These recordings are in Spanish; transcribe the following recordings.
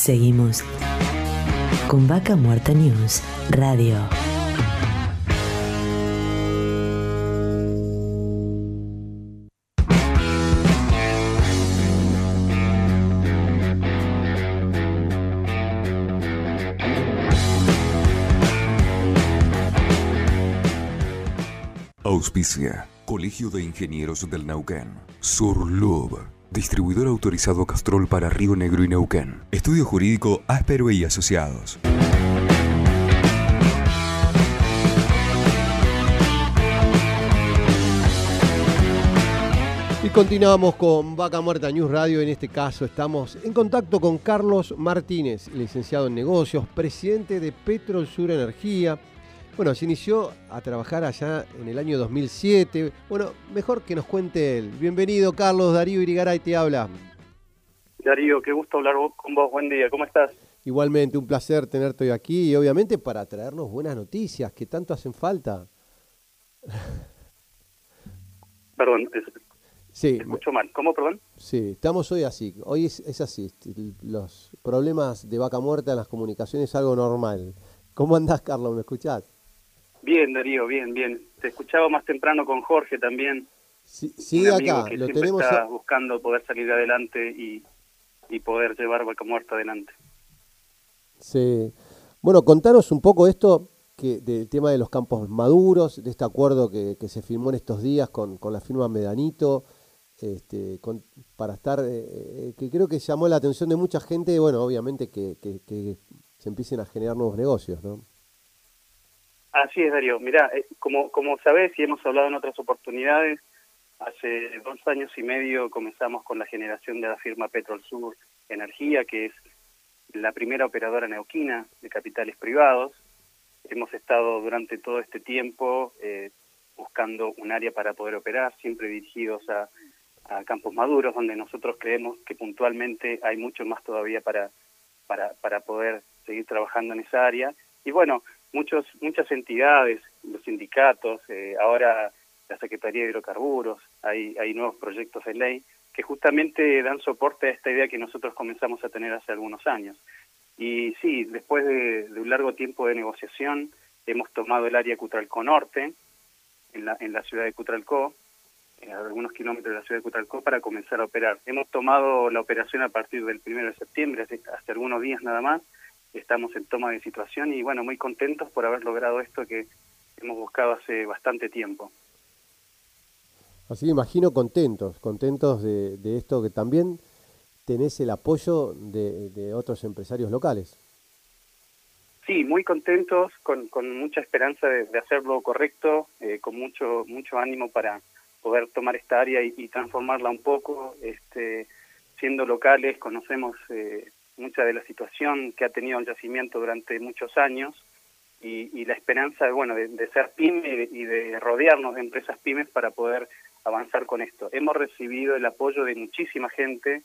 Seguimos con Vaca Muerta News Radio. Auspicia. Colegio de Ingenieros del Neuquén. Surlub. Distribuidor autorizado Castrol para Río Negro y Neuquén. Estudio Jurídico Áspero y Asociados. Y continuamos con Vaca Muerta News Radio. En este caso estamos en contacto con Carlos Martínez, licenciado en negocios, presidente de Petrol Sur Energía. Bueno, se inició a trabajar allá en el año 2007. Bueno, mejor que nos cuente él. Bienvenido, Carlos. Darío Irigaray te habla. Darío, qué gusto hablar con vos. Buen día, ¿cómo estás? Igualmente, un placer tenerte hoy aquí y obviamente para traernos buenas noticias que tanto hacen falta. Perdón, es, Sí, escucho mal. ¿Cómo, perdón? sí, estamos hoy así. Hoy es, es así. Los problemas de vaca muerta en las comunicaciones es algo normal. ¿Cómo andás, Carlos? ¿Me escuchás? Bien, Darío, bien, bien. Te escuchaba más temprano con Jorge también. Sí, sigue acá. que Lo tenemos. está a- buscando poder salir adelante y, y poder llevar Vaca Muerta adelante. Sí. Bueno, contanos un poco esto que del tema de los campos maduros, de este acuerdo que, que se firmó en estos días con, con la firma Medanito, este, con- para estar, eh, eh, que creo que llamó la atención de mucha gente, bueno, obviamente que, que- que se empiecen a generar nuevos negocios, ¿no? Así es, Darío. Mira, eh, como, como sabés y hemos hablado en otras oportunidades, hace dos años y medio comenzamos con la generación de la firma Petrol Sur Energía, que es la primera operadora neuquina de capitales privados. Hemos estado durante todo este tiempo eh, buscando un área para poder operar, siempre dirigidos a, a campos maduros, donde nosotros creemos que puntualmente hay mucho más todavía para, para, para poder seguir trabajando en esa área. Y bueno, muchos muchas entidades, los sindicatos, eh, ahora la Secretaría de Hidrocarburos, hay, hay nuevos proyectos de ley que justamente dan soporte a esta idea que nosotros comenzamos a tener hace algunos años. Y sí, después de, un largo tiempo de negociación, hemos tomado el área Cutralcó Norte, en la, en la ciudad de Cutralcó, eh, a algunos kilómetros de la ciudad de Cutralcó, para comenzar a operar. Hemos tomado la operación a partir del primero de septiembre, hace, hace algunos días nada más, estamos en toma de situación y bueno, muy contentos por haber logrado esto que hemos buscado hace bastante tiempo. Así que imagino contentos, contentos de, de esto que también tenés el apoyo de, de otros empresarios locales. Sí, muy contentos, con, con mucha esperanza de, de hacerlo correcto, eh, con mucho mucho ánimo para poder tomar esta área y, y transformarla un poco. Este, siendo locales, conocemos eh, mucha de la situación que ha tenido el yacimiento durante muchos años y, y la esperanza de, bueno, de, ser pyme y de rodearnos de empresas pymes para poder avanzar con esto. Hemos recibido el apoyo de muchísima gente,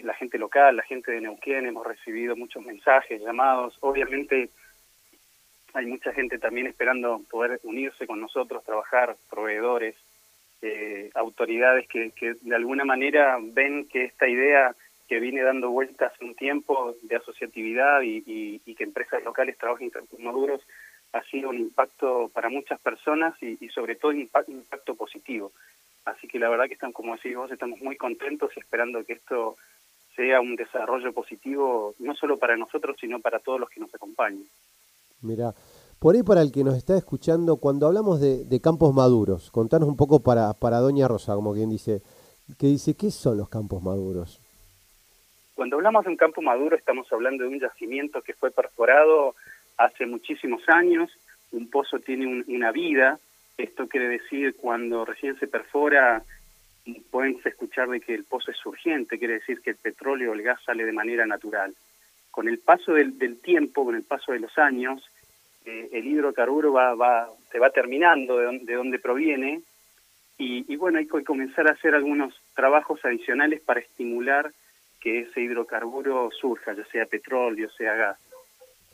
la gente local, la gente de Neuquén, hemos recibido muchos mensajes, llamados. Obviamente hay mucha gente también esperando poder unirse con nosotros, trabajar, proveedores, eh, autoridades que de alguna manera ven que esta idea que viene dando vueltas un tiempo de asociatividad y, que empresas locales trabajen maduros ha sido un impacto para muchas personas y, sobre todo un impacto, positivo. Así que la verdad que están, como decís vos, estamos muy contentos y esperando que esto sea un desarrollo positivo, no solo para nosotros, sino para todos los que nos acompañan. Mira, por ahí para el que nos está escuchando, cuando hablamos de, de campos maduros, contanos un poco para, para Doña Rosa, como quien dice, que dice, ¿qué son los campos maduros? Cuando hablamos de un campo maduro, estamos hablando de un yacimiento que fue perforado hace muchísimos años, un pozo tiene un, una vida, esto quiere decir cuando recién se perfora, pueden escuchar de que el pozo es urgente, quiere decir que el petróleo o el gas sale de manera natural. Con el paso del, del tiempo, con el paso de los años, eh, el hidrocarburo va, va, se va terminando de, donde, de donde proviene y, y bueno, hay que comenzar a hacer algunos trabajos adicionales para estimular que ese hidrocarburo surja, ya sea petróleo, sea gas.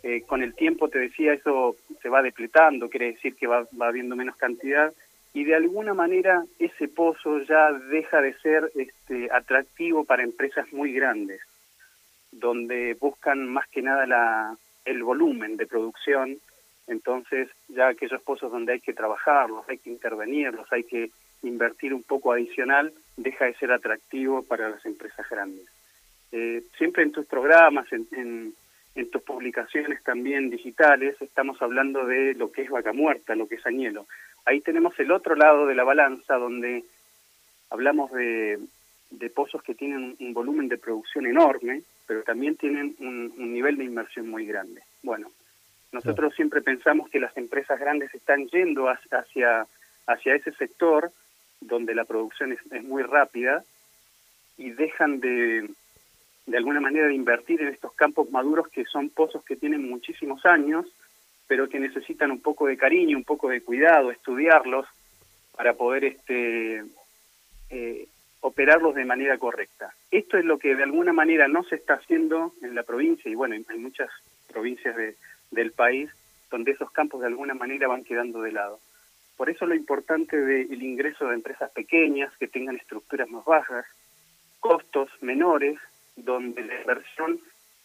Eh, con el tiempo, te decía, eso se va depletando, quiere decir que va, va habiendo menos cantidad, y de alguna manera ese pozo ya deja de ser este, atractivo para empresas muy grandes. donde buscan más que nada la, el volumen de producción, entonces ya aquellos pozos donde hay que trabajarlos, hay que intervenirlos, hay que invertir un poco adicional, deja de ser atractivo para las empresas grandes. Eh, siempre en tus programas, en, tus publicaciones también digitales, estamos hablando de lo que es vaca muerta, lo que es añelo. Ahí tenemos el otro lado de la balanza donde hablamos de, pozos que tienen un volumen de producción enorme, pero también tienen un, nivel de inversión muy grande. Bueno, nosotros siempre pensamos que las empresas grandes están yendo hacia, hacia ese sector donde la producción es muy rápida y dejan de, de alguna manera de invertir en estos campos maduros que son pozos que tienen muchísimos años, pero que necesitan un poco de cariño, un poco de cuidado, estudiarlos para poder este, eh, operarlos de manera correcta. Esto es lo que de alguna manera no se está haciendo en la provincia y bueno, hay muchas provincias de, del país donde esos campos de alguna manera van quedando de lado. Por eso lo importante del ingreso de empresas pequeñas que tengan estructuras más bajas, costos menores, donde la inversión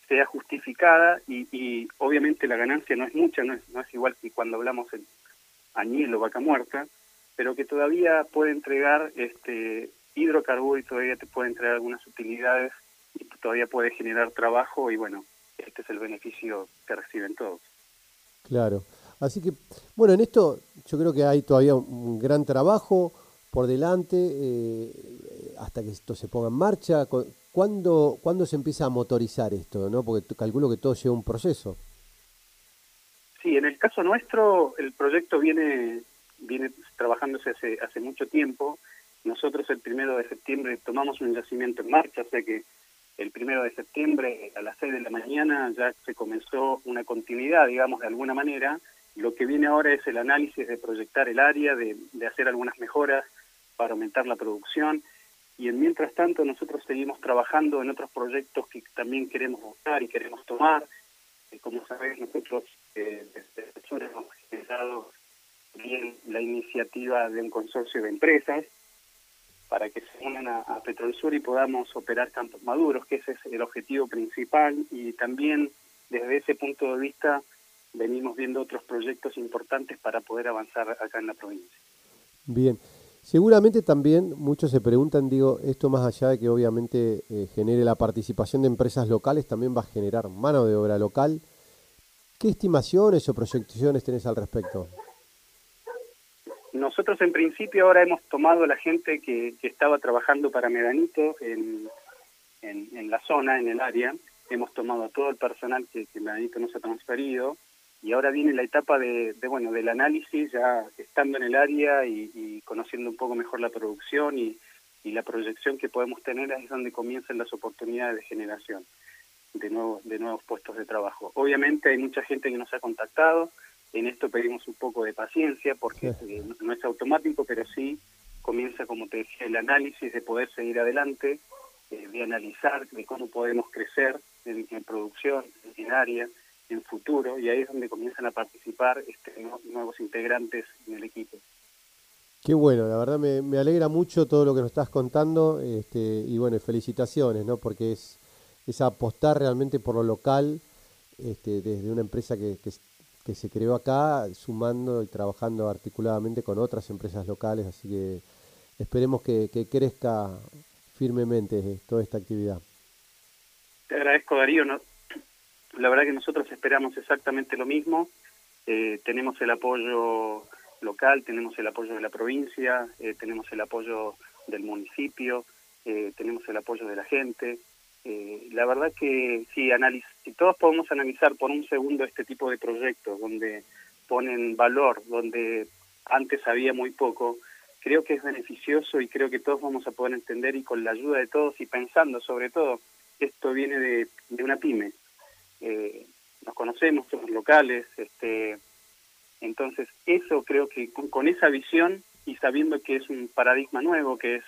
sea justificada y, obviamente la ganancia no es mucha, no es, no es igual que cuando hablamos en añil o vaca muerta, pero que todavía puede entregar este hidrocarburos y todavía te puede entregar algunas utilidades y todavía puede generar trabajo y bueno, este es el beneficio que reciben todos. Claro. Así que, bueno, en esto yo creo que hay todavía un gran trabajo por delante eh, hasta que esto se ponga en marcha. ¿Cuándo, ¿Cuándo se empieza a motorizar esto? ¿no? Porque calculo que todo lleva un proceso. Sí, en el caso nuestro el proyecto viene viene trabajándose hace, hace mucho tiempo. Nosotros el primero de septiembre tomamos un yacimiento en marcha, o sea que el primero de septiembre a las 6 de la mañana ya se comenzó una continuidad, digamos, de alguna manera. Lo que viene ahora es el análisis de proyectar el área, de, de hacer algunas mejoras para aumentar la producción. Y en mientras tanto nosotros seguimos trabajando en otros proyectos que también queremos buscar y queremos tomar. Como sabéis, nosotros eh, desde el hemos generado bien la iniciativa de un consorcio de empresas para que se unan a, a Petrolsur y podamos operar campos maduros, que ese es el objetivo principal y también desde ese punto de vista venimos viendo otros proyectos importantes para poder avanzar acá en la provincia. Bien, seguramente también muchos se preguntan, digo, esto más allá de que obviamente eh, genere la participación de empresas locales, también va a generar mano de obra local. ¿Qué estimaciones o proyecciones tenés al respecto? Nosotros en principio ahora hemos tomado la gente que, que estaba trabajando para Medanito en, en, en, la zona, en el área, hemos tomado a todo el personal que, que Medanito nos ha transferido y ahora viene la etapa de, de bueno del análisis ya estando en el área y, y conociendo un poco mejor la producción y, y, la proyección que podemos tener es donde comienzan las oportunidades de generación de nuevos de nuevos puestos de trabajo. Obviamente hay mucha gente que nos ha contactado, en esto pedimos un poco de paciencia porque sí. no es automático, pero sí comienza, como te decía, el análisis de poder seguir adelante, eh, de analizar de cómo podemos crecer en, en, producción, en área, en futuro, y ahí es donde comienzan a participar este, no, nuevos integrantes en el equipo. Qué bueno, la verdad me, me, alegra mucho todo lo que nos estás contando este, y bueno, felicitaciones, ¿no? Porque es, es apostar realmente por lo local este, desde una empresa que, que que se creó acá sumando y trabajando articuladamente con otras empresas locales, así que esperemos que, que crezca firmemente toda esta actividad. Te agradezco Darío, ¿no? La verdad que nosotros esperamos exactamente lo mismo, eh, tenemos el apoyo local, tenemos el apoyo de la provincia, eh, tenemos el apoyo del municipio, eh, tenemos el apoyo de la gente, la verdad que si, si todos podemos analizar por un segundo este tipo de proyectos donde ponen valor, donde antes había muy poco, creo que es beneficioso y creo que todos vamos a poder entender y con la ayuda de todos y pensando sobre todo, esto viene de una pyme. Eh, nos conocemos, somos locales, este, entonces eso creo que con, esa visión y sabiendo que es un paradigma nuevo, que es,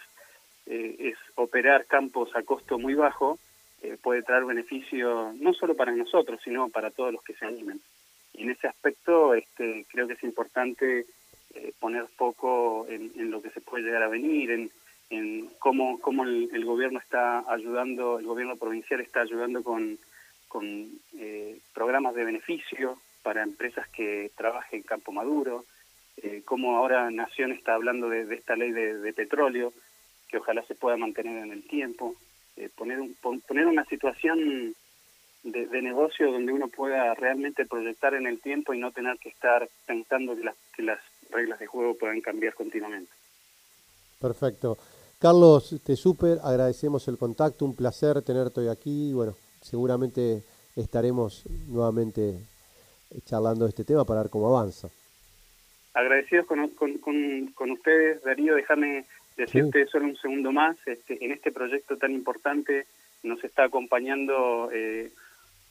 eh, operar campos a costo muy bajo, eh, puede traer beneficio no solo para nosotros, sino para todos los que se animen. Y en ese aspecto este, creo que es importante eh, poner foco en, lo que se puede llegar a venir, en, en cómo, cómo el, gobierno está ayudando, el gobierno provincial está ayudando con, con eh, programas de beneficio para empresas que trabajen en Campo Maduro, eh, cómo ahora Nación está hablando de, esta ley de, petróleo, que ojalá se pueda mantener en el tiempo, eh, poner, un, poner una situación de, negocio donde uno pueda realmente proyectar en el tiempo y no tener que estar pensando que las, que las reglas de juego puedan cambiar continuamente. Perfecto. Carlos, te súper agradecemos el contacto, un placer tenerte hoy aquí. Bueno, seguramente estaremos nuevamente charlando de este tema para ver cómo avanza. Agradecidos con, con, ustedes, Darío, déjame decirte solo un segundo más, este, en este proyecto tan importante nos está acompañando eh,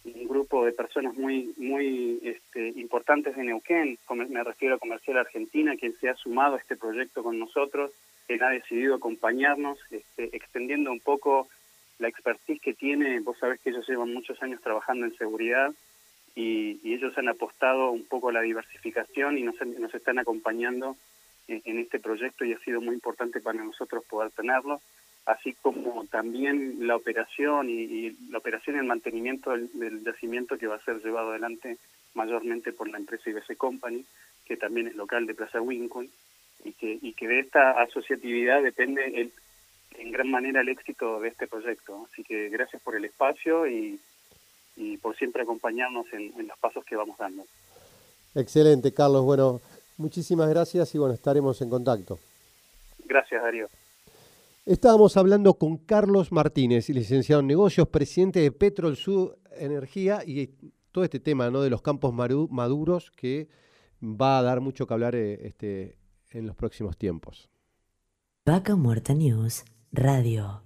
un grupo de personas muy muy este, importantes de Neuquén, me refiero a Comercial Argentina, quien se ha sumado a este proyecto con nosotros, quien ha decidido acompañarnos, este, extendiendo un poco la expertise que tiene, vos sabés que ellos llevan muchos años trabajando en seguridad y, ellos han apostado un poco a la diversificación y nos, nos están acompañando en, este proyecto y ha sido muy importante para nosotros poder tenerlo, así como también la operación y, la operación y el mantenimiento del, yacimiento que va a ser llevado adelante mayormente por la empresa IBC Company, que también es local de Plaza Wincon, y que, y que de esta asociatividad depende el, en gran manera el éxito de este proyecto. Así que gracias por el espacio y, y por siempre acompañarnos en, los pasos que vamos dando. Excelente, Carlos. Bueno, muchísimas gracias y bueno, estaremos en contacto. Gracias, Darío. Estábamos hablando con Carlos Martínez, licenciado en negocios, presidente de Petrol Sur Energía y todo este tema ¿no? de los campos maduros que va a dar mucho que hablar eh, este, en los próximos tiempos. Vaca Muerta News Radio.